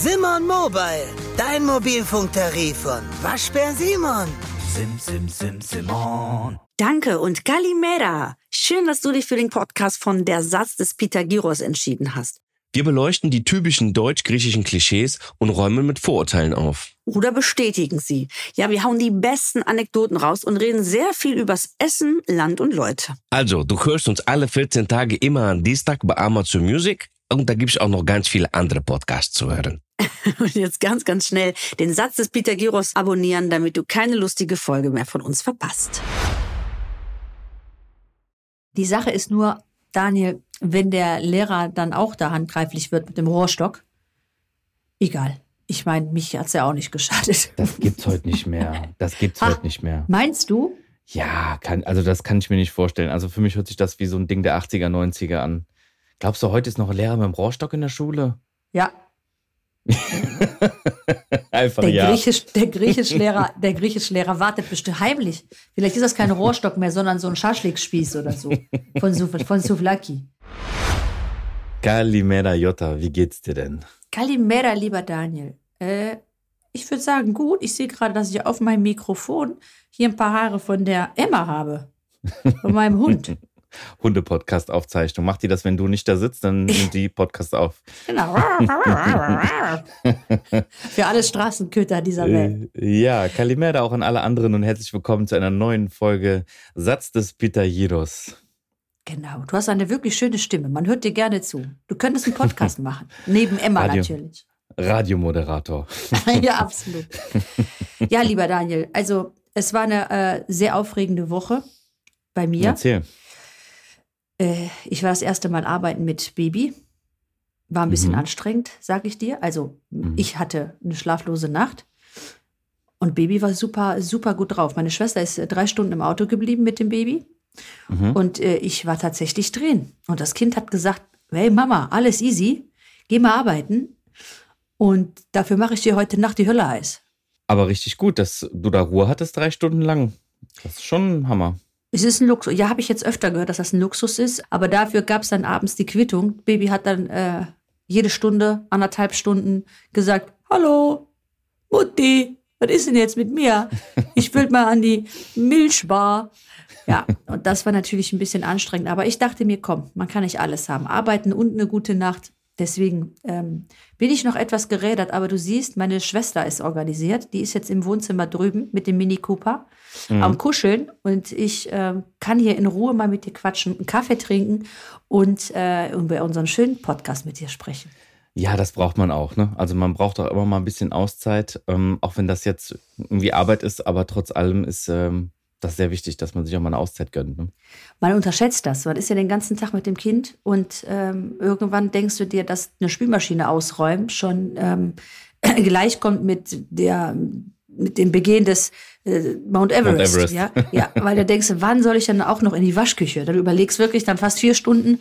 Simon Mobile, dein Mobilfunktarif von Waschbär Simon. Sim, sim, sim, Simon. Danke und Galimera. Schön, dass du dich für den Podcast von Der Satz des Pythagoras entschieden hast. Wir beleuchten die typischen deutsch-griechischen Klischees und räumen mit Vorurteilen auf. Oder bestätigen sie. Ja, wir hauen die besten Anekdoten raus und reden sehr viel übers Essen, Land und Leute. Also, du hörst uns alle 14 Tage immer am Dienstag bei Amazon Music und da gibt's auch noch ganz viele andere Podcasts zu hören. Und jetzt ganz, ganz schnell den Satz des Pythagoras abonnieren, damit du keine lustige Folge mehr von uns verpasst. Die Sache ist nur, Daniel, wenn der Lehrer dann auch da handgreiflich wird mit dem Rohrstock, egal. Ich meine, mich hat's ja auch nicht geschadet. Das gibt's heute nicht mehr. Das gibt's Ha. heute nicht mehr. Meinst du? Ja, kann, also das kann ich mir nicht vorstellen. Also für mich hört sich das wie so ein Ding der 80er, 90er an. Glaubst du, heute ist noch ein Lehrer mit dem Rohrstock in der Schule? Ja, Einfach der, ja. Griechisch, der Griechischlehrer, der Griechischlehrer wartet bestimmt heimlich. Vielleicht ist das kein Rohrstock mehr, sondern so ein Schaschlikspieß oder so. Von, Souf- von Souvlaki. Kalimera Jota, wie geht's dir denn? Kalimera, lieber Daniel. Äh, ich würde sagen, gut. Ich sehe gerade, dass ich auf meinem Mikrofon hier ein paar Haare von der Emma habe. Von meinem Hund. Hunde-Podcast-Aufzeichnung. Macht die das, wenn du nicht da sitzt, dann nimmt die Podcast auf. Genau. Für alle Straßenköter dieser Welt. Äh, ja, Kalimera auch an alle anderen und herzlich willkommen zu einer neuen Folge Satz des Pythagoras. Genau. Du hast eine wirklich schöne Stimme. Man hört dir gerne zu. Du könntest einen Podcast machen. Neben Emma Radio. natürlich. Radiomoderator. ja, absolut. Ja, lieber Daniel, also es war eine äh, sehr aufregende Woche bei mir. Erzähl. Äh, ich war das erste Mal arbeiten mit Baby. War ein bisschen Mhm. anstrengend, sag ich dir. Also Mhm. ich hatte eine schlaflose Nacht. Und Baby war super, super gut drauf. Meine Schwester ist äh, drei Stunden im Auto geblieben mit dem Baby. Mhm. Und äh, ich war tatsächlich drin. Und das Kind hat gesagt, hey Mama, alles easy, geh mal arbeiten. Und dafür mache ich dir heute Nacht die Hölle heiß. Aber richtig gut, dass du da Ruhe hattest drei Stunden lang. Das ist schon ein Hammer. Es ist ein Luxus. Ja, habe ich jetzt öfter gehört, dass das ein Luxus ist. Aber dafür gab es dann abends die Quittung. Baby hat dann äh, jede Stunde, anderthalb Stunden gesagt, hallo, Mutti, was ist denn jetzt mit mir? Ich will mal an die Milchbar. Ja, und das war natürlich ein bisschen anstrengend. Aber ich dachte mir, komm, man kann nicht alles haben. Arbeiten und eine gute Nacht. Deswegen ähm, bin ich noch etwas gerädert. Aber du siehst, meine Schwester ist organisiert. Die ist jetzt im Wohnzimmer drüben mit dem Mini Cooper am Kuscheln. Und ich ähm, kann hier in Ruhe mal mit dir quatschen, einen Kaffee trinken und äh, über unseren schönen Podcast mit dir sprechen. Ja, das braucht man auch. Ne? Also man braucht auch immer mal ein bisschen Auszeit, ähm, auch wenn das jetzt irgendwie Arbeit ist, aber trotz allem ist ähm, das sehr wichtig, dass man sich auch mal eine Auszeit gönnt. Ne? Man unterschätzt das. Man ist ja den ganzen Tag mit dem Kind und ähm, irgendwann denkst du dir, dass eine Spülmaschine ausräumen schon ähm, gleichkommt mit der mit dem Begehen des äh, Mount Everest. Everest. Ja? ja, weil du denkst, wann soll ich dann auch noch in die Waschküche? Dann überlegst wirklich dann fast vier Stunden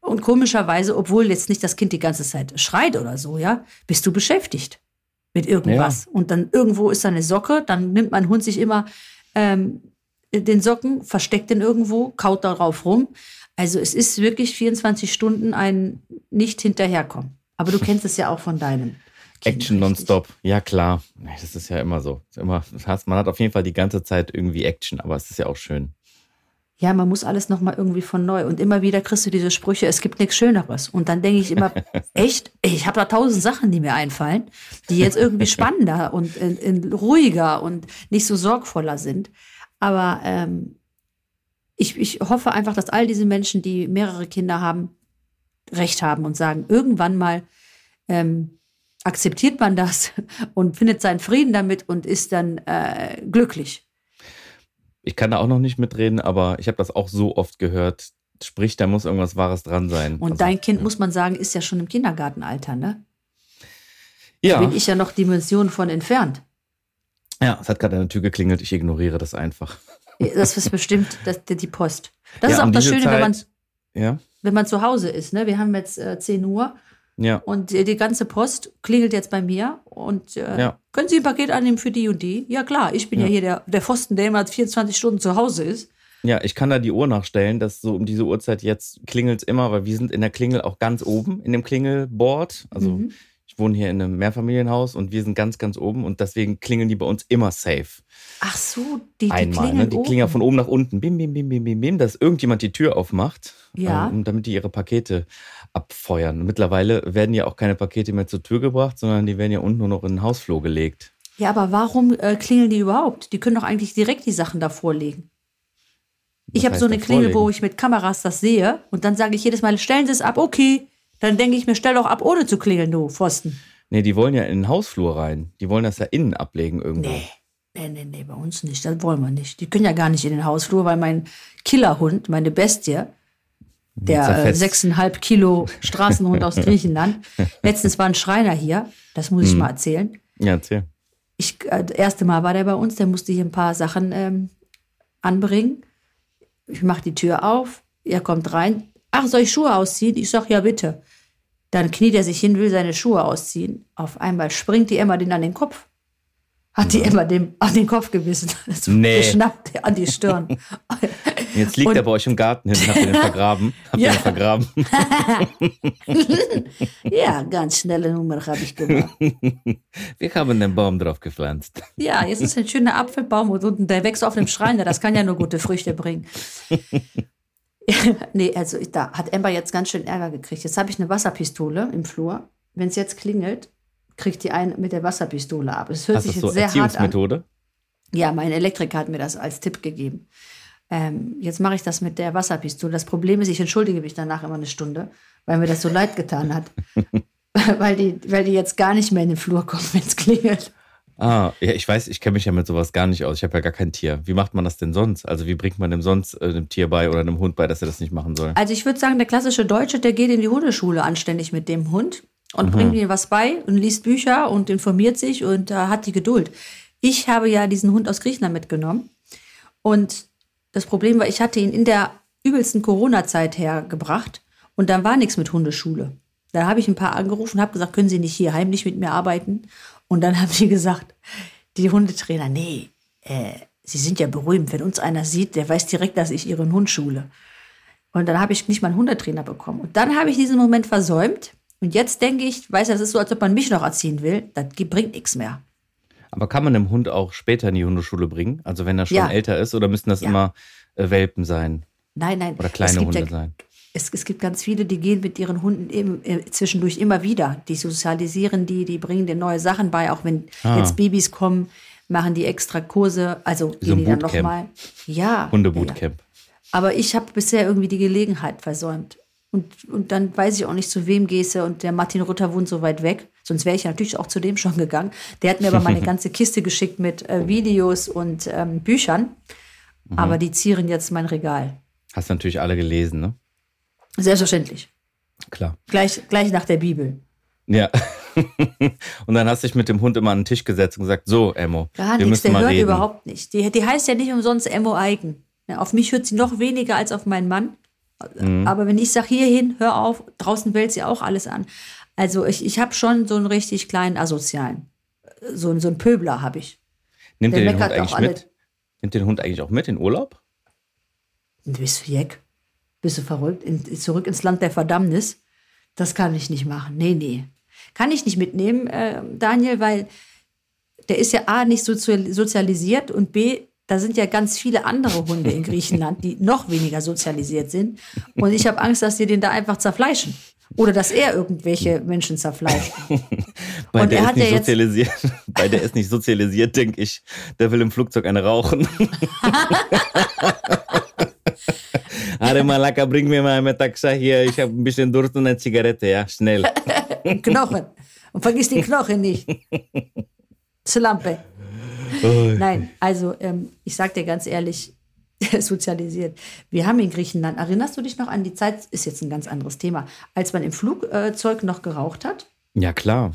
und komischerweise, obwohl jetzt nicht das Kind die ganze Zeit schreit oder so, ja, bist du beschäftigt mit irgendwas. Und dann irgendwo ist da eine Socke, dann nimmt mein Hund sich immer ähm, den Socken, versteckt den irgendwo, kaut darauf rum. Also es ist wirklich 24 Stunden ein nicht hinterherkommen. Aber du kennst es ja auch von deinem. Action nonstop. Ja, klar. Das ist ja immer so. Ist immer, man hat auf jeden Fall die ganze Zeit irgendwie Action, aber es ist ja auch schön. Ja, man muss alles nochmal irgendwie von neu. Und immer wieder kriegst du diese Sprüche, es gibt nichts Schöneres. Und dann denke ich immer, echt, ich habe da tausend Sachen, die mir einfallen, die jetzt irgendwie spannender und in, in ruhiger und nicht so sorgvoller sind. Aber ähm, ich, ich hoffe einfach, dass all diese Menschen, die mehrere Kinder haben, recht haben und sagen, irgendwann mal ähm, akzeptiert man das und findet seinen Frieden damit und ist dann äh, glücklich. Ich kann da auch noch nicht mitreden, aber ich habe das auch so oft gehört. Sprich, da muss irgendwas Wahres dran sein. Und Also, dein Kind, ja. muss man sagen, ist ja schon im Kindergartenalter, ne? Ja, Bin ich ja noch Dimensionen von entfernt. ja, es hat gerade an der Tür geklingelt. Ich ignoriere das einfach. Das ist bestimmt das, die Post. Das Ja, ist auch das Schöne, wenn man, Zeit- Ja, wenn man zu Hause ist. Ne? Wir haben jetzt äh, 10 Uhr ja. und äh, die ganze Post klingelt jetzt bei mir. Und äh, Ja. können Sie ein Paket annehmen für die und die? Ja, klar, ich bin ja, Ja. hier der, der Pfosten, der immer 24 Stunden zu Hause ist. Ja, ich kann da die Uhr nachstellen, dass so um diese Uhrzeit jetzt klingelt immer, weil wir sind in der Klingel auch ganz oben in dem Klingelboard. Also Mhm. Ich wohne hier in einem Mehrfamilienhaus und wir sind ganz, ganz oben und deswegen klingeln die bei uns immer safe. Ach so, die, die Einmal, klingeln ne? Die ja von oben nach unten. Bim, bim, bim, bim, bim, bim, dass irgendjemand die Tür aufmacht, Ja. ähm, damit die ihre Pakete abfeuern. Mittlerweile werden ja auch keine Pakete mehr zur Tür gebracht, sondern die werden ja unten nur noch in den Hausflur gelegt. Ja, aber warum äh, klingeln die überhaupt? Die können doch eigentlich direkt die Sachen davor legen. Ich Was habe heißt so eine Klingel, wo ich mit Kameras das sehe und dann sage ich jedes Mal, stellen Sie es ab, okay. Dann denke ich mir, stell doch ab, ohne zu klingeln, du Pfosten. Nee, die wollen ja in den Hausflur rein. Die wollen das ja innen ablegen irgendwo. Nee, nee, nee, nee, bei uns nicht. Das wollen wir nicht. Die können ja gar nicht in den Hausflur, weil mein Killerhund, meine Bestie, der äh, sechseinhalb Kilo Straßenhund aus Griechenland, letztens war ein Schreiner hier, das muss ich Mhm. mal erzählen. Ja, erzähl. Ich, äh, das erste Mal war der bei uns, der musste hier ein paar Sachen ähm, anbringen. Ich mache die Tür auf, er kommt rein. Ach, soll ich Schuhe ausziehen? Ich sag, ja, bitte. Dann kniet er sich hin, will seine Schuhe ausziehen. Auf einmal springt die Emma den an den Kopf. Hat die Emma dem an den Kopf gebissen. So Nee. Geschnappt an die Stirn. Jetzt liegt Und- er bei euch im Garten hin. Habt ihr den vergraben? Habt ihr Ja. den vergraben? ja, ganz schnelle Nummer habe ich gemacht. Wir haben den Baum drauf gepflanzt. Ja, jetzt ist ein schöner Apfelbaum und unten der wächst auf dem Schreiner. Das kann ja nur gute Früchte bringen. nee, also ich, da hat Amber jetzt ganz schön Ärger gekriegt. Jetzt habe ich eine Wasserpistole im Flur. Wenn es jetzt klingelt, kriegt die einen mit der Wasserpistole ab. Es hört Hast sich so jetzt sehr hart an. Erziehungsmethode? Ja, mein Elektriker hat mir das als Tipp gegeben. Ähm, jetzt mache ich das mit der Wasserpistole. Das Problem ist, ich entschuldige mich danach immer eine Stunde, weil mir das so leid getan hat. weil, die, weil die jetzt gar nicht mehr in den Flur kommen, wenn es klingelt. Ah, ja, ich weiß, ich kenne mich ja mit sowas gar nicht aus. Ich habe ja gar kein Tier. Wie macht man das denn sonst? Also wie bringt man dem sonst äh, einem Tier bei oder einem Hund bei, dass er das nicht machen soll? Also ich würde sagen, der klassische Deutsche, der geht in die Hundeschule anständig mit dem Hund und bringt ihm was bei und liest Bücher und informiert sich und äh, hat die Geduld. Ich habe ja diesen Hund aus Griechenland mitgenommen und das Problem war, ich hatte ihn in der übelsten Corona-Zeit hergebracht und dann war nichts mit Hundeschule. Da habe ich ein paar angerufen und habe gesagt, können Sie nicht hier heimlich mit mir arbeiten? Und dann haben die gesagt, die Hundetrainer, nee, äh, Sie sind ja berühmt. Wenn uns einer sieht, der weiß direkt, dass ich Ihren Hund schule. Und dann habe ich nicht mal einen Hundetrainer bekommen. Und dann habe ich diesen Moment versäumt. Und jetzt denke ich, weiß das ist so, als ob man mich noch erziehen will. Das bringt nichts mehr. Aber kann man einem Hund auch später in die Hundeschule bringen? Also wenn er schon Ja. älter ist oder müssen das Ja. immer äh, Welpen sein Nein, nein. oder kleine Hunde ja, sein? Es, es gibt ganz viele, die gehen mit ihren Hunden eben, äh, zwischendurch immer wieder. Die sozialisieren die, die bringen denen neue Sachen bei. Auch wenn Ah. jetzt Babys kommen, machen die extra Kurse. Also So gehen die dann nochmal. Ja. ja, ja. Hundebootcamp. Aber ich habe bisher irgendwie die Gelegenheit versäumt. Und, und dann weiß ich auch nicht, zu wem gehst du. Und der Martin Rutter wohnt so weit weg. Sonst wäre ich natürlich auch zu dem schon gegangen. Der hat mir aber meine ganze Kiste geschickt mit äh, Videos und ähm, Büchern. Mhm. Aber die zieren jetzt mein Regal. Hast natürlich alle gelesen, ne? Selbstverständlich. Klar. Gleich, gleich nach der Bibel. Ja. und dann hast du dich mit dem Hund immer an den Tisch gesetzt und gesagt, so, Emmo, Gar wir nichts, müssen der mal hört reden. überhaupt nicht. Die, die heißt ja nicht umsonst Emmo Eigen. Ja, auf mich hört sie noch weniger als auf meinen Mann. Mhm. Aber wenn ich sage, hierhin, hör auf, draußen wählt sie auch alles an. Also ich, ich habe schon so einen richtig kleinen Asozialen. So, so einen Pöbler habe ich. Nimmt Der ihr den Hund eigentlich alle. mit? Nimmt den Hund eigentlich auch mit in Urlaub? Du bist Jeck. Bist du verrückt? In, zurück ins Land der Verdammnis? Das kann ich nicht machen. Nee, nee. Kann ich nicht mitnehmen, äh, Daniel, weil der ist ja A, nicht sozial- sozialisiert und B, da sind ja ganz viele andere Hunde in Griechenland, die noch weniger sozialisiert sind. Und ich habe Angst, dass die den da einfach zerfleischen. Oder dass er irgendwelche Menschen zerfleischt. Bei Und der er ist hat nicht ja jetzt- sozialisiert. Bei der ist nicht sozialisiert, denke ich. Der will im Flugzeug eine rauchen. Are Malaka, bring mir mal eine Taxa hier. Ich habe ein bisschen Durst und eine Zigarette, ja, schnell. Knochen. Und vergiss die Knochen nicht. Zlampe. Nein, also ähm, ich sag dir ganz ehrlich, sozialisiert. Wir haben in Griechenland, erinnerst du dich noch an die Zeit, ist jetzt ein ganz anderes Thema, als man im Flugzeug noch geraucht hat? Ja, klar.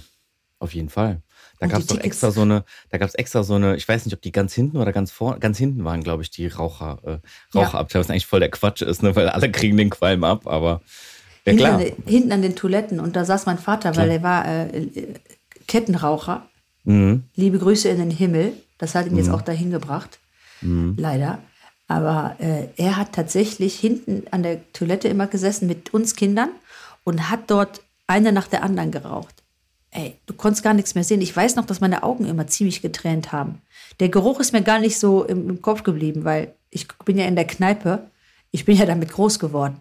Auf jeden Fall. Da gab es doch extra so eine, da gab es extra so eine, ich weiß nicht, ob die ganz hinten oder ganz vor, ganz hinten waren, glaube ich, die Raucher, äh, Ja. Raucherabteilung, was eigentlich voll der Quatsch ist, ne? weil alle kriegen den Qualm ab, aber ja hinten, klar. An, den- hinten an den Toiletten. Und da saß mein Vater, weil er war äh, äh, Kettenraucher. Mhm. Liebe Grüße in den Himmel. Das hat ihn jetzt auch dahin gebracht. Leider. Aber äh, er hat tatsächlich hinten an der Toilette immer gesessen mit uns Kindern und hat dort eine nach der anderen geraucht. Ey, du konntest gar nichts mehr sehen. Ich weiß noch, dass meine Augen immer ziemlich getränt haben. Der Geruch ist mir gar nicht so im, im Kopf geblieben, weil ich bin ja in der Kneipe. Ich bin ja damit groß geworden.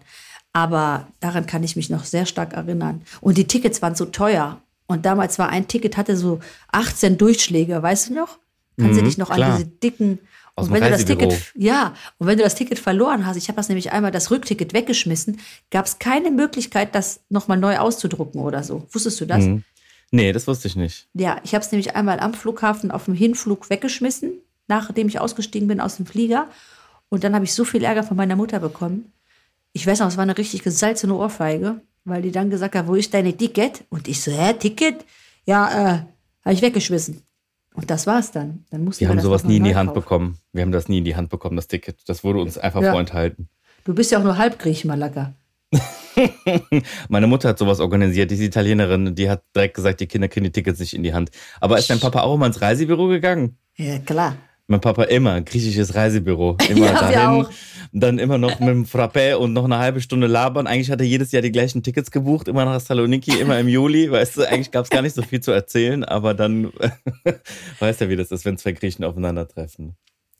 Aber daran kann ich mich noch sehr stark erinnern. Und die Tickets waren so teuer. Und damals war ein Ticket, hatte so 18 Durchschläge, weißt du noch? Kannst du Mhm, dich noch klar. an diese dicken. Aus und wenn du das. Ticket, ja, und wenn du das Ticket verloren hast, ich habe das nämlich einmal das Rückticket weggeschmissen, gab es keine Möglichkeit, das nochmal neu auszudrucken oder so. Wusstest du das? Mhm. Nee, das wusste ich nicht. Ja, ich habe es nämlich einmal am Flughafen auf dem Hinflug weggeschmissen, nachdem ich ausgestiegen bin aus dem Flieger. Und dann habe ich so viel Ärger von meiner Mutter bekommen. Ich weiß noch, es war eine richtig gesalzene Ohrfeige, weil die dann gesagt hat, wo ist deine Ticket? Und ich so, hä, Ticket? Ja, äh, habe ich weggeschmissen. Und das war's dann. Dann mussten Wir haben das sowas nie in die Hand kaufen. bekommen. Wir haben das nie in die Hand bekommen, das Ticket. Das wurde uns einfach Ja. vorenthalten. Du bist ja auch nur Halbgrieche, Malaka. Meine Mutter hat sowas organisiert, die ist Italienerin, die hat direkt gesagt, die Kinder kriegen die Tickets nicht in die Hand. Aber ist dein Papa auch immer ins Reisebüro gegangen? Ja, klar. Mein Papa immer, griechisches Reisebüro. Immer Ja, dahin, dann immer noch mit dem Frappé und noch eine halbe Stunde labern. Eigentlich hat er jedes Jahr die gleichen Tickets gebucht, immer nach Saloniki, immer im Juli. Weißt du, eigentlich gab es gar nicht so viel zu erzählen, aber dann weißt du, wie das ist, wenn zwei Griechen aufeinandertreffen.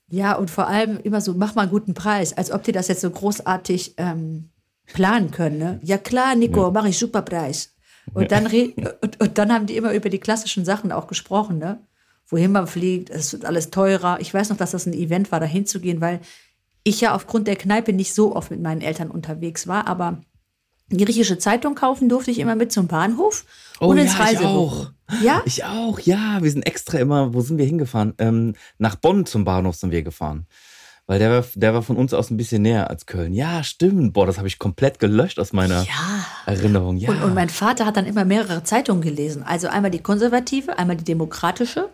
Ja, und vor allem immer so, mach mal einen guten Preis, als ob die das jetzt so großartig ähm, planen können. Ne? Ja klar, Nico, mach ich super Preis. Und, dann und, und dann haben die immer über die klassischen Sachen auch gesprochen, ne? wohin man fliegt, es wird alles teurer. Ich weiß noch, dass das ein Event war, da hinzugehen, weil ich ja aufgrund der Kneipe nicht so oft mit meinen Eltern unterwegs war, aber die griechische Zeitung kaufen durfte ich immer mit zum Bahnhof und ins Oh ich Reisebüro. auch. Ja? Ich auch, ja. Wir sind extra immer, wo sind wir hingefahren? Ähm, nach Bonn zum Bahnhof sind wir gefahren. Weil der war, der war von uns aus ein bisschen näher als Köln. Ja, stimmt. Boah, das habe ich komplett gelöscht aus meiner Ja. Erinnerung. Ja. Und, und mein Vater hat dann immer mehrere Zeitungen gelesen. Also einmal die konservative, einmal die demokratische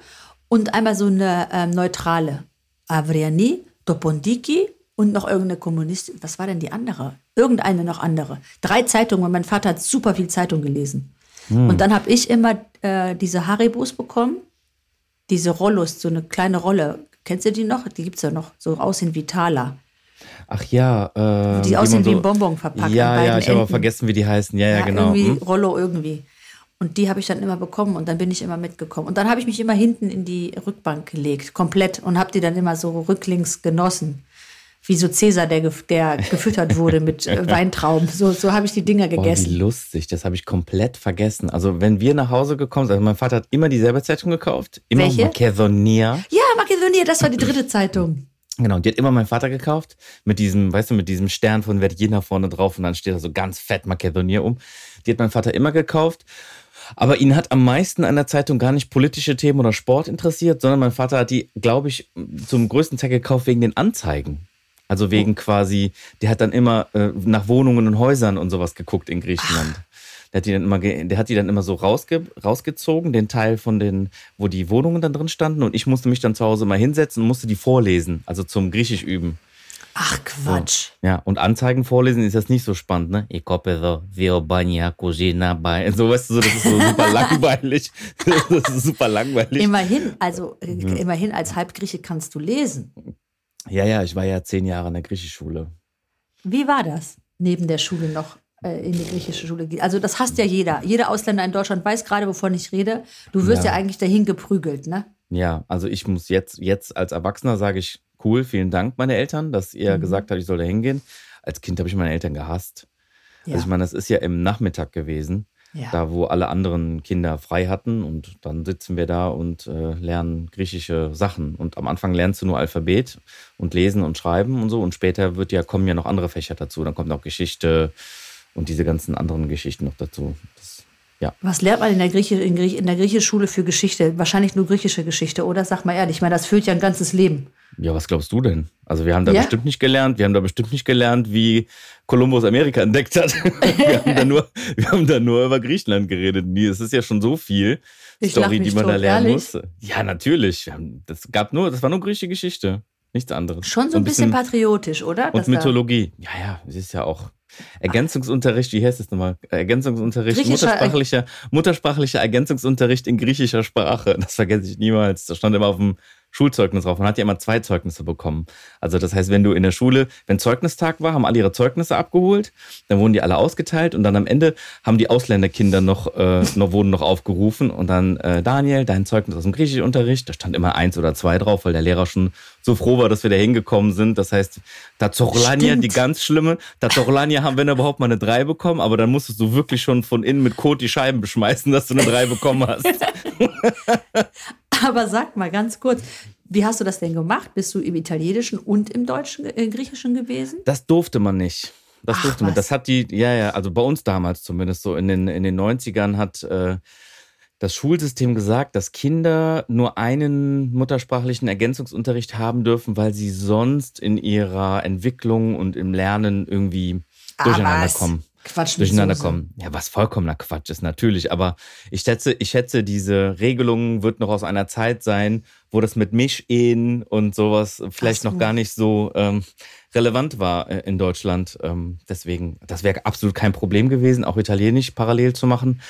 und einmal so eine ähm, neutrale. Avriani, Topondiki und noch irgendeine Kommunistin. Was war denn die andere? Irgendeine noch andere. Drei Zeitungen, weil mein Vater hat super viel Zeitung gelesen. Und dann habe ich immer äh, diese Haribos bekommen. Diese Rollos, so eine kleine Rolle. Kennst du die noch? Die gibt es ja noch. So aussehen wie Taler. Ach ja. Äh, Die aussehen wie so- ein Bonbon verpackt. Ja, ja, ich habe aber vergessen, wie die heißen. Ja, ja, Ja, genau. Irgendwie Hm? Rollo irgendwie. Und die habe ich dann immer bekommen und dann bin ich immer mitgekommen. Und dann habe ich mich immer hinten in die Rückbank gelegt, komplett, und habe die dann immer so rücklings genossen. Wie so Cäsar, der, gef- der gefüttert wurde mit äh, Weintrauben. So, so habe ich die Dinger Boah, wie gegessen. lustig, das habe ich komplett vergessen. Also, wenn wir nach Hause gekommen sind, also mein Vater hat immer dieselbe Zeitung gekauft, immer Welche? Macedonia. ja, Makedonia, das war die dritte Zeitung. Genau, und die hat immer mein Vater gekauft, mit diesem, weißt du, mit diesem Stern von Verdiener vorne drauf und dann steht da so ganz fett Macedonia um. Die hat mein Vater immer gekauft. Aber ihn hat am meisten an der Zeitung gar nicht politische Themen oder Sport interessiert, sondern mein Vater hat die, glaube ich, zum größten Teil gekauft wegen den Anzeigen. Also wegen quasi, der hat dann immer äh, nach Wohnungen und Häusern und sowas geguckt in Griechenland. Der hat die dann immer, der hat die dann immer so rausge rausgezogen, den Teil von den, wo die Wohnungen dann drin standen. Und ich musste mich dann zu Hause mal hinsetzen und musste die vorlesen, also zum Griechisch üben. Ach, Quatsch. Ja, und Anzeigen vorlesen ist das nicht so spannend, ne? Ich hoffe so, Vio Bania, Cousina, bei. So, weißt du, so, das ist so super langweilig. Das ist super langweilig. Immerhin, also Mhm. immerhin als Halbgrieche kannst du lesen. Ja, ja, ich war ja zehn Jahre in der Griechischschule. Wie war das, neben der Schule noch in die griechische Schule gehen? Also das hasst ja jeder. Jeder Ausländer in Deutschland weiß gerade, wovon ich rede. Du wirst ja, Ja. eigentlich dahin geprügelt, ne? Ja, also ich muss jetzt, jetzt als Erwachsener sage ich, cool, vielen Dank, meine Eltern, dass ihr Mhm. gesagt habt, ich soll da hingehen. Als Kind habe ich meine Eltern gehasst. Ja. Also ich meine, das ist ja im Nachmittag gewesen, Ja. da wo alle anderen Kinder frei hatten und dann sitzen wir da und äh, lernen griechische Sachen. Und am Anfang lernst du nur Alphabet und Lesen und Schreiben und so und später wird ja, kommen ja noch andere Fächer dazu. Dann kommt auch Geschichte und diese ganzen anderen Geschichten noch dazu. Das, ja. Was lernt man in der, Grieche, in, Griech, in der Griechischschule für Geschichte? Wahrscheinlich nur griechische Geschichte, oder? Sag mal ehrlich, ich meine, das füllt ja ein ganzes Leben. Ja, was glaubst du denn? Also wir haben da Ja? bestimmt nicht gelernt, wir haben da bestimmt nicht gelernt, wie Kolumbus Amerika entdeckt hat. wir, haben da nur, wir haben da nur über Griechenland geredet. Es ist ja schon so viel Ich Story, die man da tot, lernen ehrlich? muss. Ja, natürlich. Das gab nur, das war nur griechische Geschichte. Nichts anderes. Schon so ein bisschen, patriotisch, oder? Und da- Mythologie. Ja, ja, es ist ja auch Ergänzungsunterricht, wie heißt es nochmal? Ergänzungsunterricht, muttersprachlicher, muttersprachlicher Ergänzungsunterricht in griechischer Sprache. Das vergesse ich niemals. Das stand immer auf dem Schulzeugnis drauf. Man hat ja immer zwei Zeugnisse bekommen. Also das heißt, wenn du in der Schule, wenn Zeugnistag war, haben alle ihre Zeugnisse abgeholt, dann wurden die alle ausgeteilt und dann am Ende haben die Ausländerkinder noch, äh, noch wurden noch aufgerufen und dann äh, Daniel, dein Zeugnis aus dem Griechischunterricht, da stand immer eins oder zwei drauf, weil der Lehrer schon so froh war, dass wir da hingekommen sind. Das heißt, Tazorlania, die ganz schlimme, Tazorlania haben, wenn überhaupt mal eine drei bekommen, aber dann musstest du wirklich schon von innen mit Kot die Scheiben beschmeißen, dass du eine drei bekommen hast. Aber sag mal ganz kurz, wie hast du das denn gemacht? Bist du im Italienischen und im Deutschen, äh, Griechischen gewesen? Das durfte man nicht. Das Ach, durfte man. was? Das hat die, ja, ja, also bei uns damals zumindest so in den, in den 90ern hat äh, das Schulsystem gesagt, dass Kinder nur einen muttersprachlichen Ergänzungsunterricht haben dürfen, weil sie sonst in ihrer Entwicklung und im Lernen irgendwie durcheinander was? kommen. Quatsch durcheinander kommen. Ja, was vollkommener Quatsch ist natürlich, aber ich schätze, ich schätze, diese Regelung wird noch aus einer Zeit sein, wo das mit Mischehen und sowas vielleicht so. noch gar nicht so ähm, relevant war äh, in Deutschland. Ähm, deswegen, das wäre absolut kein Problem gewesen, auch Italienisch parallel zu machen.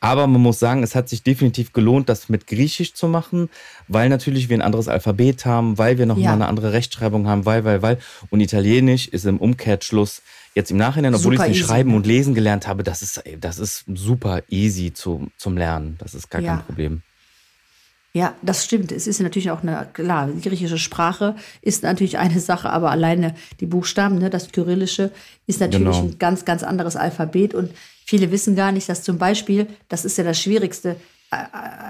Aber man muss sagen, es hat sich definitiv gelohnt, das mit Griechisch zu machen, weil natürlich wir ein anderes Alphabet haben, weil wir noch Ja. mal eine andere Rechtschreibung haben, weil, weil, weil. Und Italienisch ist im Umkehrschluss jetzt im Nachhinein, obwohl ich es nicht easy, schreiben ne? und lesen gelernt habe, das ist, das ist super easy zu, zum Lernen. Das ist gar Ja. kein Problem. Ja, das stimmt. Es ist natürlich auch eine, klar, die griechische Sprache ist natürlich eine Sache, aber alleine die Buchstaben, ne, das Kyrillische, ist natürlich Genau. ein ganz, ganz anderes Alphabet. Und viele wissen gar nicht, dass zum Beispiel, das ist ja das Schwierigste, äh, äh,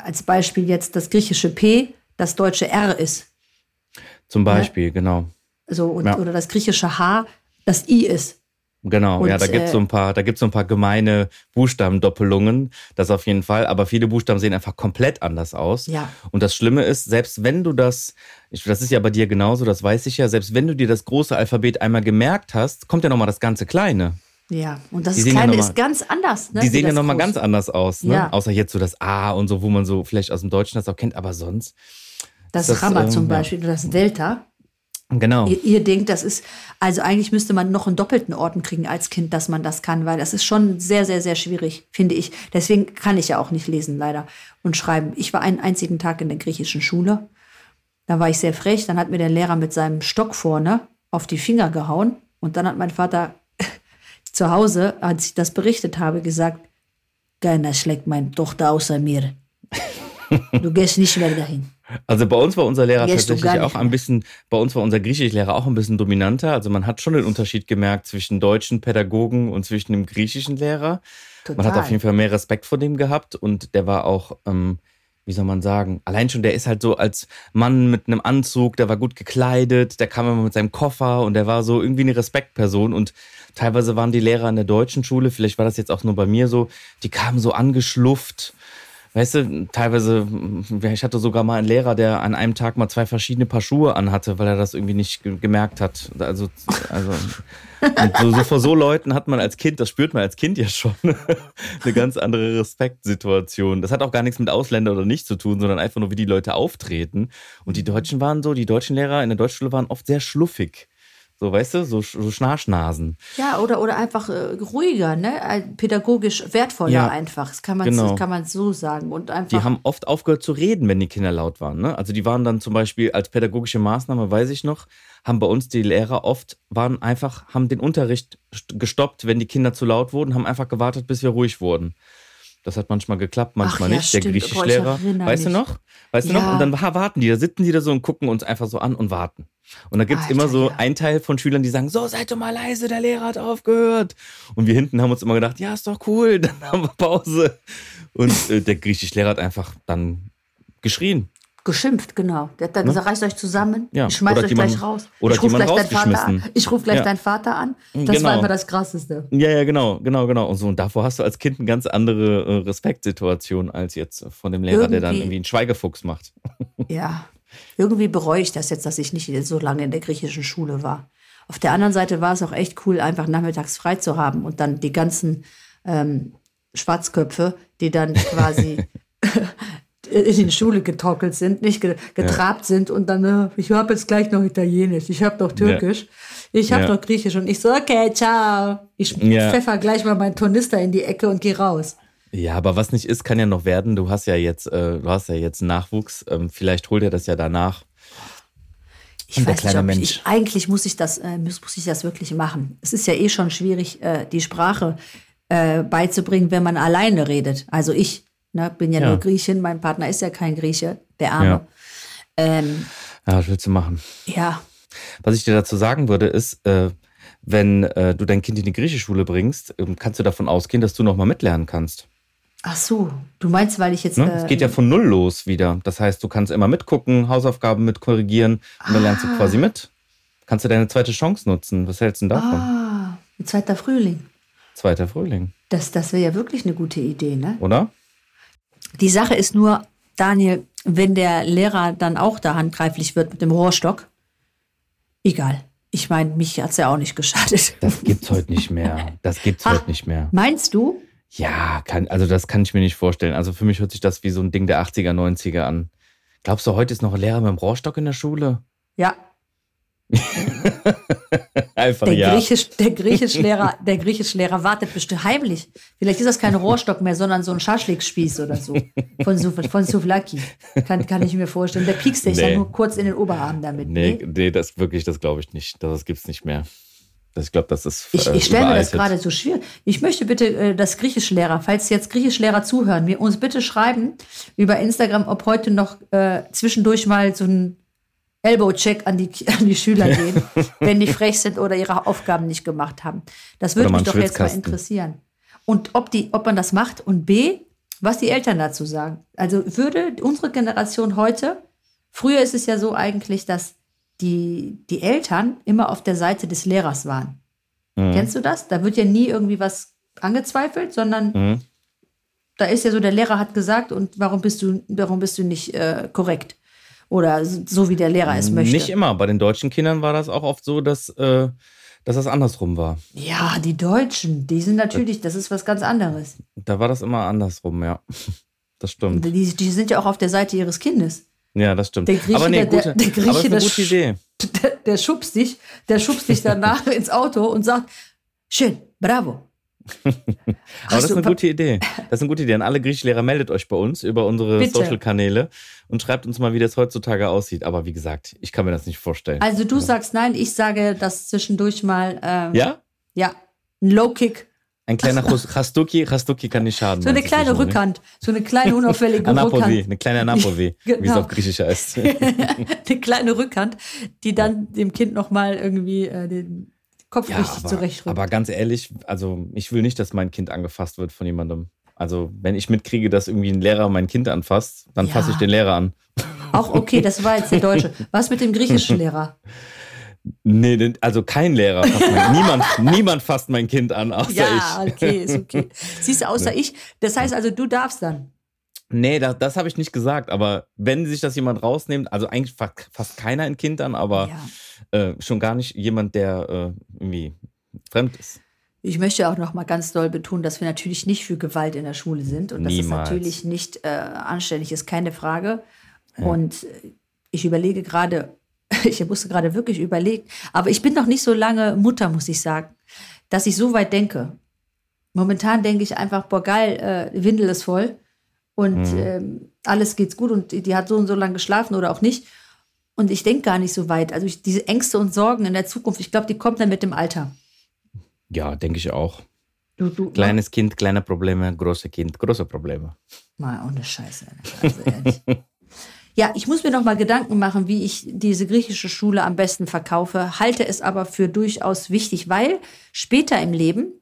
als Beispiel jetzt das griechische P, das deutsche R ist. Zum Beispiel, genau. So, und, Ja. Oder das griechische H, das I ist. Genau, Und, ja, da gibt's so äh, ein paar, da gibt's so ein paar gemeine Buchstabendoppelungen. Das auf jeden Fall. Aber viele Buchstaben sehen einfach komplett anders aus. Ja. Und das Schlimme ist, selbst wenn du das, ich, das ist ja bei dir genauso, das weiß ich ja, selbst wenn du dir das große Alphabet einmal gemerkt hast, kommt ja nochmal das ganze Kleine. Ja, und das ja Kleine noch mal- ist ganz anders. Ne, Die sehen ja nochmal ganz anders aus, ne? Ja. Außer jetzt so das A und so, wo man so vielleicht aus dem Deutschen das auch kennt, aber sonst. Das, das, Rammer ähm, zum ja. Beispiel oder das Delta. Genau. Ihr, ihr denkt, das ist, also eigentlich müsste man noch einen doppelten Orden kriegen als Kind, dass man das kann, weil das ist schon sehr, sehr, sehr schwierig, finde ich. Deswegen kann ich ja auch nicht lesen, leider, und schreiben. Ich war einen einzigen Tag in der griechischen Schule. Da war ich sehr frech. Dann hat mir der Lehrer mit seinem Stock vorne auf die Finger gehauen. Und dann hat mein Vater zu Hause, als ich das berichtet habe, gesagt, keiner schlägt meine Tochter außer mir. Du gehst nicht mehr dahin. Also bei uns war unser Lehrer Gehst tatsächlich auch ein bisschen, bei uns war unser Griechischlehrer auch ein bisschen dominanter. Also man hat schon den Unterschied gemerkt zwischen deutschen Pädagogen und zwischen dem griechischen Lehrer. Man hat Total. auf jeden Fall mehr Respekt vor dem gehabt und der war auch, ähm, wie soll man sagen, allein schon, der ist halt so als Mann mit einem Anzug, der war gut gekleidet, der kam immer mit seinem Koffer und der war so irgendwie eine Respektperson und teilweise waren die Lehrer in der deutschen Schule, vielleicht war das jetzt auch nur bei mir so, die kamen so angeschlufft. Weißt du, teilweise, ich hatte sogar mal einen Lehrer, der an einem Tag mal zwei verschiedene Paar Schuhe anhatte, weil er das irgendwie nicht ge gemerkt hat. Also, also so, so vor so Leuten hat man als Kind, das spürt man als Kind ja schon, eine ganz andere Respektsituation. Das hat auch gar nichts mit Ausländer oder nicht zu tun, sondern einfach nur, wie die Leute auftreten. Und die Deutschen waren so, die deutschen Lehrer in der Deutschschule waren oft sehr schluffig. So, weißt du, so, so Schnarchnasen. Ja, oder, oder einfach äh, ruhiger, ne? Äh, Pädagogisch wertvoller Ja, einfach. Das kann man, genau. das kann man so sagen. Und einfach. Die haben oft aufgehört zu reden, wenn die Kinder laut waren. Ne? Also die waren dann zum Beispiel als pädagogische Maßnahme, weiß ich noch, haben bei uns die Lehrer oft, waren einfach, haben den Unterricht st- gestoppt, wenn die Kinder zu laut wurden, haben einfach gewartet, bis wir ruhig wurden. Das hat manchmal geklappt, manchmal ja, nicht. Der stimmt. Ich Griechischlehrer, weißt du mich. noch? Weißt du Ja. noch? Und dann wa- warten die, da sitzen die da so und gucken uns einfach so an und warten. Und da gibt's Alter, immer so ja. einen Teil von Schülern, die sagen, so, seid doch mal leise, der Lehrer hat aufgehört. Und wir hinten haben uns immer gedacht, ja, ist doch cool, dann haben wir Pause. Und äh, der Griechischlehrer hat einfach dann geschrien. Geschimpft, genau. Der hat dann gesagt, reißt euch zusammen, Ja, ich schmeiß oder euch die gleich raus. oder ich die ruf man gleich deinen Vater an. Ich ruf gleich Ja. deinen Vater an. Das Genau. war immer das Krasseste. Ja, ja, genau, genau, genau. Und so, und davor hast du als Kind eine ganz andere äh, Respektsituation als jetzt von dem Lehrer, der dann Irgendwie- irgendwie einen Schweigefuchs macht. Ja. Irgendwie bereue ich das jetzt, dass ich nicht so lange in der griechischen Schule war. Auf der anderen Seite war es auch echt cool, einfach nachmittags frei zu haben und dann die ganzen ähm, Schwarzköpfe, die dann quasi in die Schule getockelt sind, nicht ge getrabt sind und dann, äh, ich habe jetzt gleich noch Italienisch, ich habe noch Türkisch, ich habe Ja. noch Griechisch und ich so, okay, ciao. Ich Ja. pfeffer gleich mal meinen Tornister in die Ecke und gehe raus. Ja, aber was nicht ist, kann ja noch werden. Du hast ja jetzt, äh, du hast ja jetzt Nachwuchs. Ähm, vielleicht holt er das ja danach. Ich Und weiß nicht, Mensch. Ich, eigentlich muss ich das, äh, muss, muss ich das wirklich machen. Es ist ja eh schon schwierig, äh, die Sprache äh, beizubringen, wenn man alleine redet. Also ich ne, bin ja, Ja. nur Griechin, mein Partner ist ja kein Grieche, der Arme. Ja. Ähm, Ja, was willst du machen? ja. Was ich dir dazu sagen würde, ist, äh, wenn äh, du dein Kind in die Griechischschule bringst, ähm, kannst du davon ausgehen, dass du nochmal mitlernen kannst. Ach so, du meinst, weil ich jetzt. Ne? Äh, es geht ja von null los wieder. Das heißt, du kannst immer mitgucken, Hausaufgaben mit korrigieren und dann lernst du quasi mit. Kannst du deine zweite Chance nutzen. Was hältst du denn davon? Ah, ein zweiter Frühling. Zweiter Frühling, Das, das wäre ja wirklich eine gute Idee, ne? oder? Die Sache ist nur, Daniel, wenn der Lehrer dann auch da handgreiflich wird mit dem Rohrstock, egal. Ich meine, mich hat's ja auch nicht geschadet. Das gibt's heute nicht mehr. Das gibt's Ah. heute nicht mehr. Meinst du? Ja, kann, also das kann ich mir nicht vorstellen. Also für mich hört sich das wie so ein Ding der 80er, 90er an. Glaubst du, heute ist noch ein Lehrer mit dem Rohrstock in der Schule? Ja, Einfach der, ja. Griechisch, der Griechischlehrer, der Griechischlehrer wartet bestimmt heimlich. Vielleicht ist das kein Rohrstock mehr, sondern so ein Schaschlikspieß oder so. Von, von Souvlaki. Kann, kann ich mir vorstellen. Der piekst dich Nee. dann nur kurz in den Oberarm damit. Nee, Nee? nee, das wirklich, das glaube ich nicht. Das gibt's nicht mehr. Das, ich glaube, das ist. Ich, äh, ich stelle mir das gerade so schwierig. Ich möchte bitte, äh, dass Griechischlehrer, falls jetzt Griechischlehrer zuhören, mir uns bitte schreiben über Instagram, ob heute noch äh, zwischendurch mal so ein Elbow-Check an die, an die Schüler gehen, wenn die frech sind oder ihre Aufgaben nicht gemacht haben. Das würde mich doch jetzt mal interessieren. Und ob, die, ob man das macht und B, was die Eltern dazu sagen. Also würde unsere Generation heute, früher ist es ja so eigentlich, dass die, die Eltern immer auf der Seite des Lehrers waren. Mhm. Kennst du das? Da wird ja nie irgendwie was angezweifelt, sondern Mhm. da ist ja so, der Lehrer hat gesagt und warum bist du, warum bist du nicht äh, korrekt? Oder so, wie der Lehrer es möchte. Nicht immer. Bei den deutschen Kindern war das auch oft so, dass, äh, dass das andersrum war. Ja, die Deutschen, die sind natürlich, das ist was ganz anderes. Da war das immer andersrum, ja. Das stimmt. Die, die sind ja auch auf der Seite ihres Kindes. Ja, das stimmt. Der Grieche, aber nee, der- gute, der Grieche, aber ist eine der gute Idee. Der, der schubst dich, der schubst dich danach ins Auto und sagt, schön, bravo. Aber das ist eine gute Idee. Das ist eine gute Idee. An alle Griechenlehrer meldet euch bei uns über unsere. Social-Kanäle und schreibt uns mal, wie das heutzutage aussieht. Aber wie gesagt, ich kann mir das nicht vorstellen. Also du sagst nein, ich sage das zwischendurch mal, ähm, ja? ja, ein Low-Kick. Ein kleiner Chastuki, Chastuki kann nicht schaden. So eine kleine ne? Rückhand, so eine kleine unauffällige Anapovi, Rückhand. eine kleine Anapovi, wie es Genau. auf Griechisch heißt. eine kleine Rückhand, die dann dem Kind nochmal irgendwie äh, den Kopf Ja, richtig aber, aber ganz ehrlich, also ich will nicht, dass mein Kind angefasst wird von jemandem. Also wenn ich mitkriege, dass irgendwie ein Lehrer mein Kind anfasst, dann Ja. fasse ich den Lehrer an. Auch okay, das war jetzt der Deutsche. Was mit dem griechischen Lehrer? Nee, also kein Lehrer. Mein, niemand, niemand fasst mein Kind an, außer Ja, ich. okay, ist okay. Siehst du, außer ich. Das heißt also, du darfst dann. Nee, das, das habe ich nicht gesagt. Aber wenn sich das jemand rausnimmt, also eigentlich fa fast keiner ein Kind an, aber Ja. äh, schon gar nicht jemand, der äh, irgendwie fremd ist. Ich möchte auch noch mal ganz doll betonen, dass wir natürlich nicht für Gewalt in der Schule sind und dass Niemals. es natürlich nicht äh, anständig ist, keine Frage. Und äh, ich überlege gerade, ich musste gerade wirklich überlegen, aber ich bin noch nicht so lange Mutter, muss ich sagen, dass ich so weit denke. Momentan denke ich einfach, boah geil, äh, Windel ist voll und ähm, alles geht's gut und die hat so und so lange geschlafen oder auch nicht. Und ich denke gar nicht so weit. Also ich, diese Ängste und Sorgen in der Zukunft, ich glaube, die kommt dann mit dem Alter. Ja, denke ich auch. Du, du, Kleines Kind, kleine Probleme, große Kind, große Probleme. Mal ohne Scheiße. Also ehrlich. ja, ich muss mir noch mal Gedanken machen, wie ich diese griechische Schule am besten verkaufe, halte es aber für durchaus wichtig, weil später im Leben,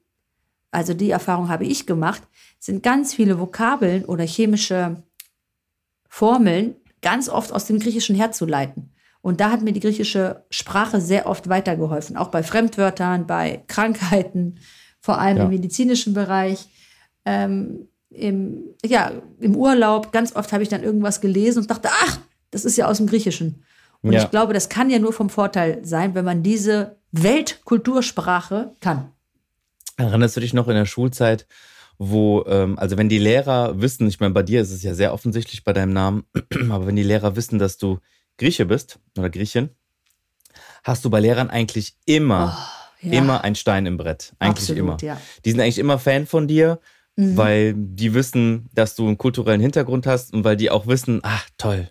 also die Erfahrung habe ich gemacht, sind ganz viele Vokabeln oder chemische Formeln ganz oft aus dem Griechischen herzuleiten. Und da hat mir die griechische Sprache sehr oft weitergeholfen, auch bei Fremdwörtern, bei Krankheiten, vor allem Ja. im medizinischen Bereich. Ähm, im, ja, im Urlaub, ganz oft habe ich dann irgendwas gelesen und dachte, ach, das ist ja aus dem Griechischen. Und Ja. ich glaube, das kann ja nur vom Vorteil sein, wenn man diese Weltkultursprache kann. Erinnerst du dich noch in der Schulzeit, wo, ähm, also wenn die Lehrer wissen, ich meine, bei dir ist es ja sehr offensichtlich bei deinem Namen, aber wenn die Lehrer wissen, dass du Grieche bist oder Griechin, hast du bei Lehrern eigentlich immer, Ja, immer ein Stein im Brett. Eigentlich absolut, immer. Ja. Die sind eigentlich immer Fan von dir. weil die wissen, dass du einen kulturellen Hintergrund hast und weil die auch wissen, ach toll,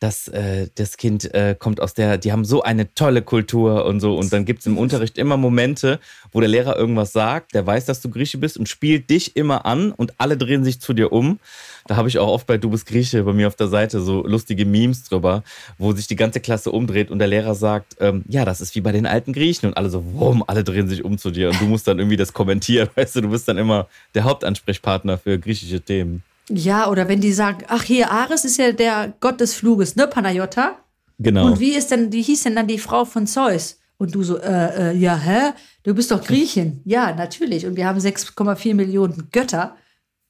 das, äh, das Kind äh, kommt aus der, die haben so eine tolle Kultur und so. Und dann gibt es im Unterricht immer Momente, wo der Lehrer irgendwas sagt, der weiß, dass du Grieche bist und spielt dich immer an und alle drehen sich zu dir um. Da habe ich auch oft bei Du bist Grieche bei mir auf der Seite so lustige Memes drüber, wo sich die ganze Klasse umdreht und der Lehrer sagt, ähm, ja, das ist wie bei den alten Griechen und alle so, wumm, alle drehen sich um zu dir und du musst dann irgendwie das kommentieren, weißt du, du bist dann immer der Hauptansprechpartner für griechische Themen. Ja, oder wenn die sagen, ach hier, Ares ist ja der Gott des Fluges, ne, Panayota? Genau. Und wie ist denn, wie hieß denn dann die Frau von Zeus? Und du so, äh, äh, ja, hä? Du bist doch Griechin. Ja, natürlich. Und wir haben 6,4 Millionen Götter.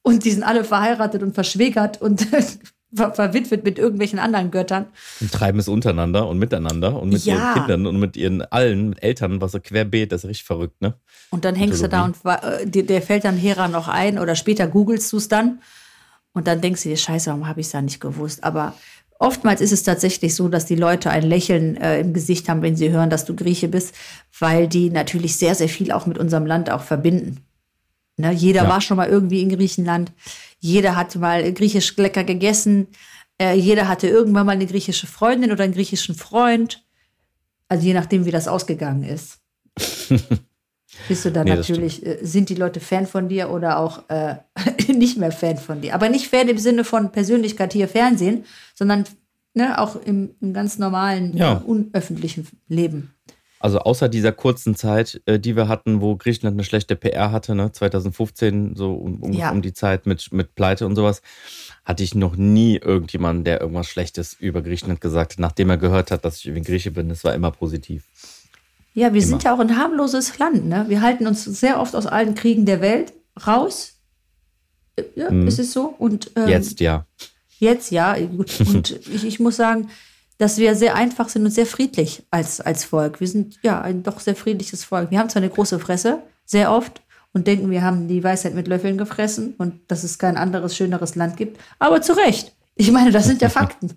Und die sind alle verheiratet und verschwägert und ver verwitwet mit irgendwelchen anderen Göttern. Und treiben es untereinander und miteinander und mit Ja. ihren Kindern und mit ihren allen, mit Eltern, was so querbeet, das ist richtig verrückt, ne? Und dann hängst du da und äh, dir, der fällt dann Hera noch ein oder später googelst du es dann. Und dann denkst du dir, scheiße, warum habe ich es da nicht gewusst? Aber oftmals ist es tatsächlich so, dass die Leute ein Lächeln äh, im Gesicht haben, wenn sie hören, dass du Grieche bist, weil die natürlich sehr, sehr viel auch mit unserem Land auch verbinden. Ne? Jeder Ja. war schon mal irgendwie in Griechenland. Jeder hat mal griechisch lecker gegessen. Äh, jeder hatte irgendwann mal eine griechische Freundin oder einen griechischen Freund. Also je nachdem, wie das ausgegangen ist. Bist du dann Nee, natürlich, äh, sind die Leute Fan von dir oder auch äh, nicht mehr Fan von dir. Aber nicht Fan im Sinne von Persönlichkeit hier Fernsehen, sondern ne, auch im, im ganz normalen, Ja. äh, unöffentlichen Leben. Also außer dieser kurzen Zeit, äh, die wir hatten, wo Griechenland eine schlechte PR hatte, ne, 2015, so um, um, Ja. um die Zeit mit, mit Pleite und sowas, hatte ich noch nie irgendjemanden, der irgendwas Schlechtes über Griechenland gesagt hat, nachdem er gehört hat, dass ich irgendwie Grieche bin. Das war immer positiv. Ja, wir sind ja auch ein harmloses Land. Ne? Wir halten uns sehr oft aus allen Kriegen der Welt raus. Äh, Ja, ist es so? Und ähm, Jetzt ja. Jetzt ja. Und ich, ich muss sagen, dass wir sehr einfach sind und sehr friedlich als, als Volk. Wir sind ja ein doch sehr friedliches Volk. Wir haben zwar eine große Fresse, sehr oft, und denken, wir haben die Weisheit mit Löffeln gefressen und dass es kein anderes, schöneres Land gibt. Aber zu Recht. Ich meine, das sind ja Fakten.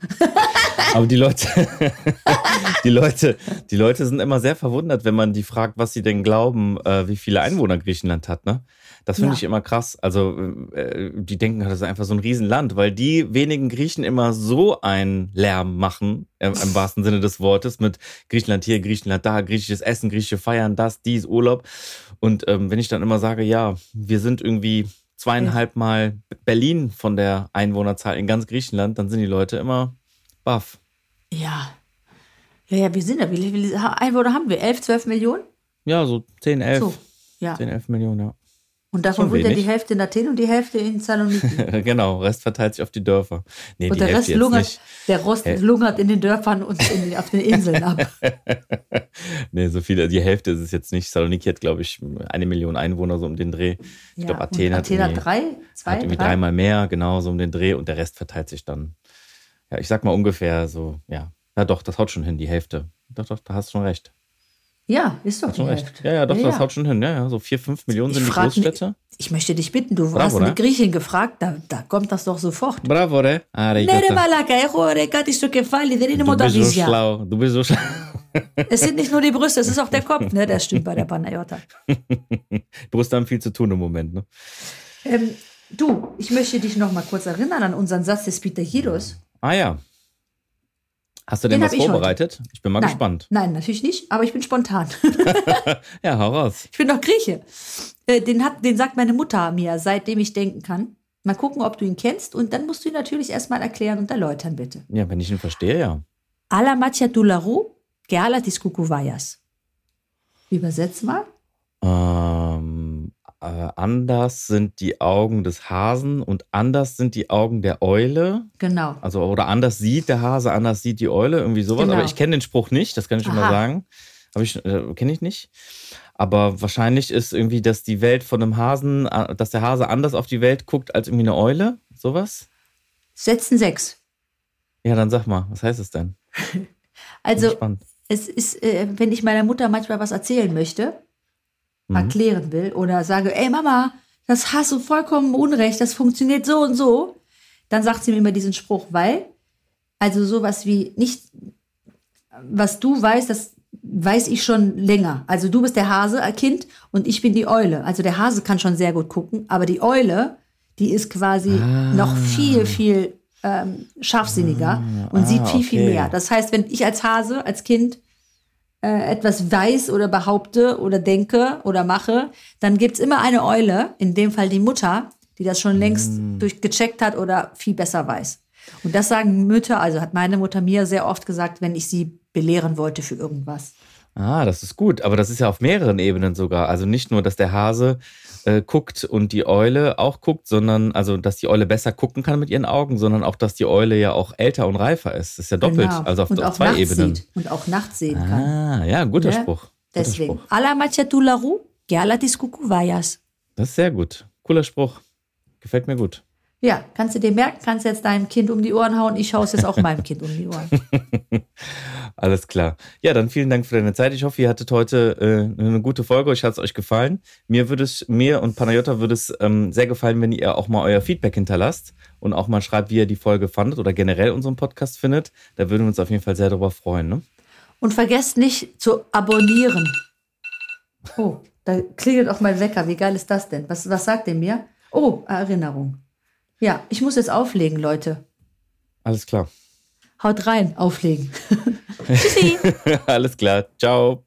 Aber die Leute, die Leute, die Leute sind immer sehr verwundert, wenn man die fragt, was sie denn glauben, äh, wie viele Einwohner Griechenland hat, ne? Das finde Ja. ich immer krass. Also, äh, die denken, das ist einfach so ein Riesenland, weil die wenigen Griechen immer so einen Lärm machen, äh, im wahrsten Sinne des Wortes, mit Griechenland hier, Griechenland da, griechisches Essen, griechische Feiern, das, dies, Urlaub. Und ähm, wenn ich dann immer sage, ja, wir sind irgendwie zweieinhalb Mal Berlin von der Einwohnerzahl in ganz Griechenland, dann sind die Leute immer baff. Ja. Ja, ja, wir sind ja, wie viele Einwohner haben wir? 11, 12 Millionen? Ja, so 10, 11. So, ja. 10, 11 Millionen, ja. Und davon Schon wohnt ja die. Hälfte in Athen und die Hälfte in Saloniki. genau, Rest verteilt sich auf die Dörfer. Nee, Und der Rest Hälfte lungert, der Rost Hä? lungert in den Dörfern und in, auf den Inseln ab. Nee, so viele, die Hälfte ist es jetzt nicht. Saloniki hat, glaube ich, eine Million Einwohner so um den Dreh. Ich Ja, glaube, Athen, hat, Athen hat irgendwie- drei, zwei, hat irgendwie drei? dreimal mehr, genau, so um den Dreh. Und der Rest verteilt sich dann. Ja, ich sag mal ungefähr so, ja. Ja, doch, das haut schon hin, die Hälfte. Doch, doch, da hast du schon recht. Ja, ist doch Hast die schon recht. Hälfte. Ja, ja, doch, das haut schon hin. Ja, ja, so vier, fünf Millionen Ich sind die frag mich- Großstädte. Ich möchte dich bitten, du Bravo, hast eine ne? Griechin gefragt, da, da kommt das doch sofort. Bravo, ρε. Άρα, Ναι ρε μαλάκα, έχω ρε κάτι στο κεφάλι, δεν είναι Du μόνο τα bist so βυζιά. schlau. Du bist so schlau. Es sind nicht nur die Brüste, es ist auch der Kopf, ne? Das stimmt bei der Panayota. Brüste haben viel zu tun im Moment, ne? Ähm, du, ich möchte dich noch mal kurz erinnern an unseren Satz des Peter Giros. Ah ja. Hast du denn Den was vorbereitet? Ich, ich, bin mal Nein. gespannt. Nein, natürlich nicht, aber ich bin spontan. ja, hau raus. Ich bin doch Grieche. Äh, den, hat, den sagt meine Mutter mir, seitdem ich denken kann. Mal gucken, ob du ihn kennst und dann musst du ihn natürlich erstmal erklären und erläutern, bitte. Ja, wenn ich ihn verstehe, ja. Alla Matia Dularu, Gerla tis Kukuvayas. Übersetz mal. Äh, anders sind die Augen des Hasen und anders sind die Augen der Eule. Genau. Also, oder anders sieht der Hase, anders sieht die Eule, irgendwie sowas. Genau. Aber ich kenne den Spruch nicht, das kann ich schon mal Aha. sagen. Habe ich, äh, kenne ich nicht. Aber wahrscheinlich ist irgendwie, dass die Welt von einem Hasen, äh, dass der Hase anders auf die Welt guckt als irgendwie eine Eule. Sowas? Setzen sechs. Ja, dann sag mal, was heißt es denn? Also, es ist, äh, wenn ich meiner Mutter manchmal was erzählen möchte, Mhm. erklären will oder sage, ey Mama, das hast du vollkommen unrecht, das funktioniert so und so, dann sagt sie mir immer diesen Spruch, weil, also sowas wie nicht, was du weißt, das weiß ich schon länger. Also du bist der Hase, äh, Kind, und ich bin die Eule. Also der Hase kann schon sehr gut gucken, aber die Eule, die ist quasi Ah. noch viel, viel ähm, scharfsinniger und ah, sieht viel, viel okay. mehr. Das heißt, wenn ich als Hase, als Kind äh, etwas weiß oder behaupte oder denke oder mache, dann gibt's immer eine Eule, in dem Fall die Mutter, die das schon längst Mm. durchgecheckt hat oder viel besser weiß. Und das sagen Mütter, also hat meine Mutter mir sehr oft gesagt, wenn ich sie belehren wollte für irgendwas. Ah, das ist gut. Aber das ist ja auf mehreren Ebenen sogar. Also nicht nur, dass der Hase äh, guckt und die Eule auch guckt, sondern also, dass die Eule besser gucken kann mit ihren Augen, sondern auch, dass die Eule ja auch älter und reifer ist. Das ist ja doppelt. Genau. Also auf, auf zwei nachts Ebenen. Sieht und auch nachts sehen kann. Ah, ja, guter Ja, Spruch. Guter Deswegen. Spruch. Ala machatularu, kukuwayas. Das ist sehr gut. Cooler Spruch. Gefällt mir gut. Ja, kannst du dir merken, kannst jetzt deinem Kind um die Ohren hauen. Ich hau's jetzt auch meinem Kind um die Ohren. Alles klar. Ja, dann vielen Dank für deine Zeit. Ich hoffe, ihr hattet heute äh, eine gute Folge. Euch hat es euch gefallen. Mir würde es, mir und Panayota würde es ähm, sehr gefallen, wenn ihr auch mal euer Feedback hinterlasst und auch mal schreibt, wie ihr die Folge fandet oder generell unseren Podcast findet. Da würden wir uns auf jeden Fall sehr darüber freuen. Ne? Und vergesst nicht zu abonnieren. Oh, da klingelt auch mein Wecker. Wie geil ist das denn? Was, was sagt ihr mir? Oh, Erinnerung. Ja, ich muss jetzt auflegen, Leute. Alles klar. Haut rein, auflegen. Alles klar. Ciao.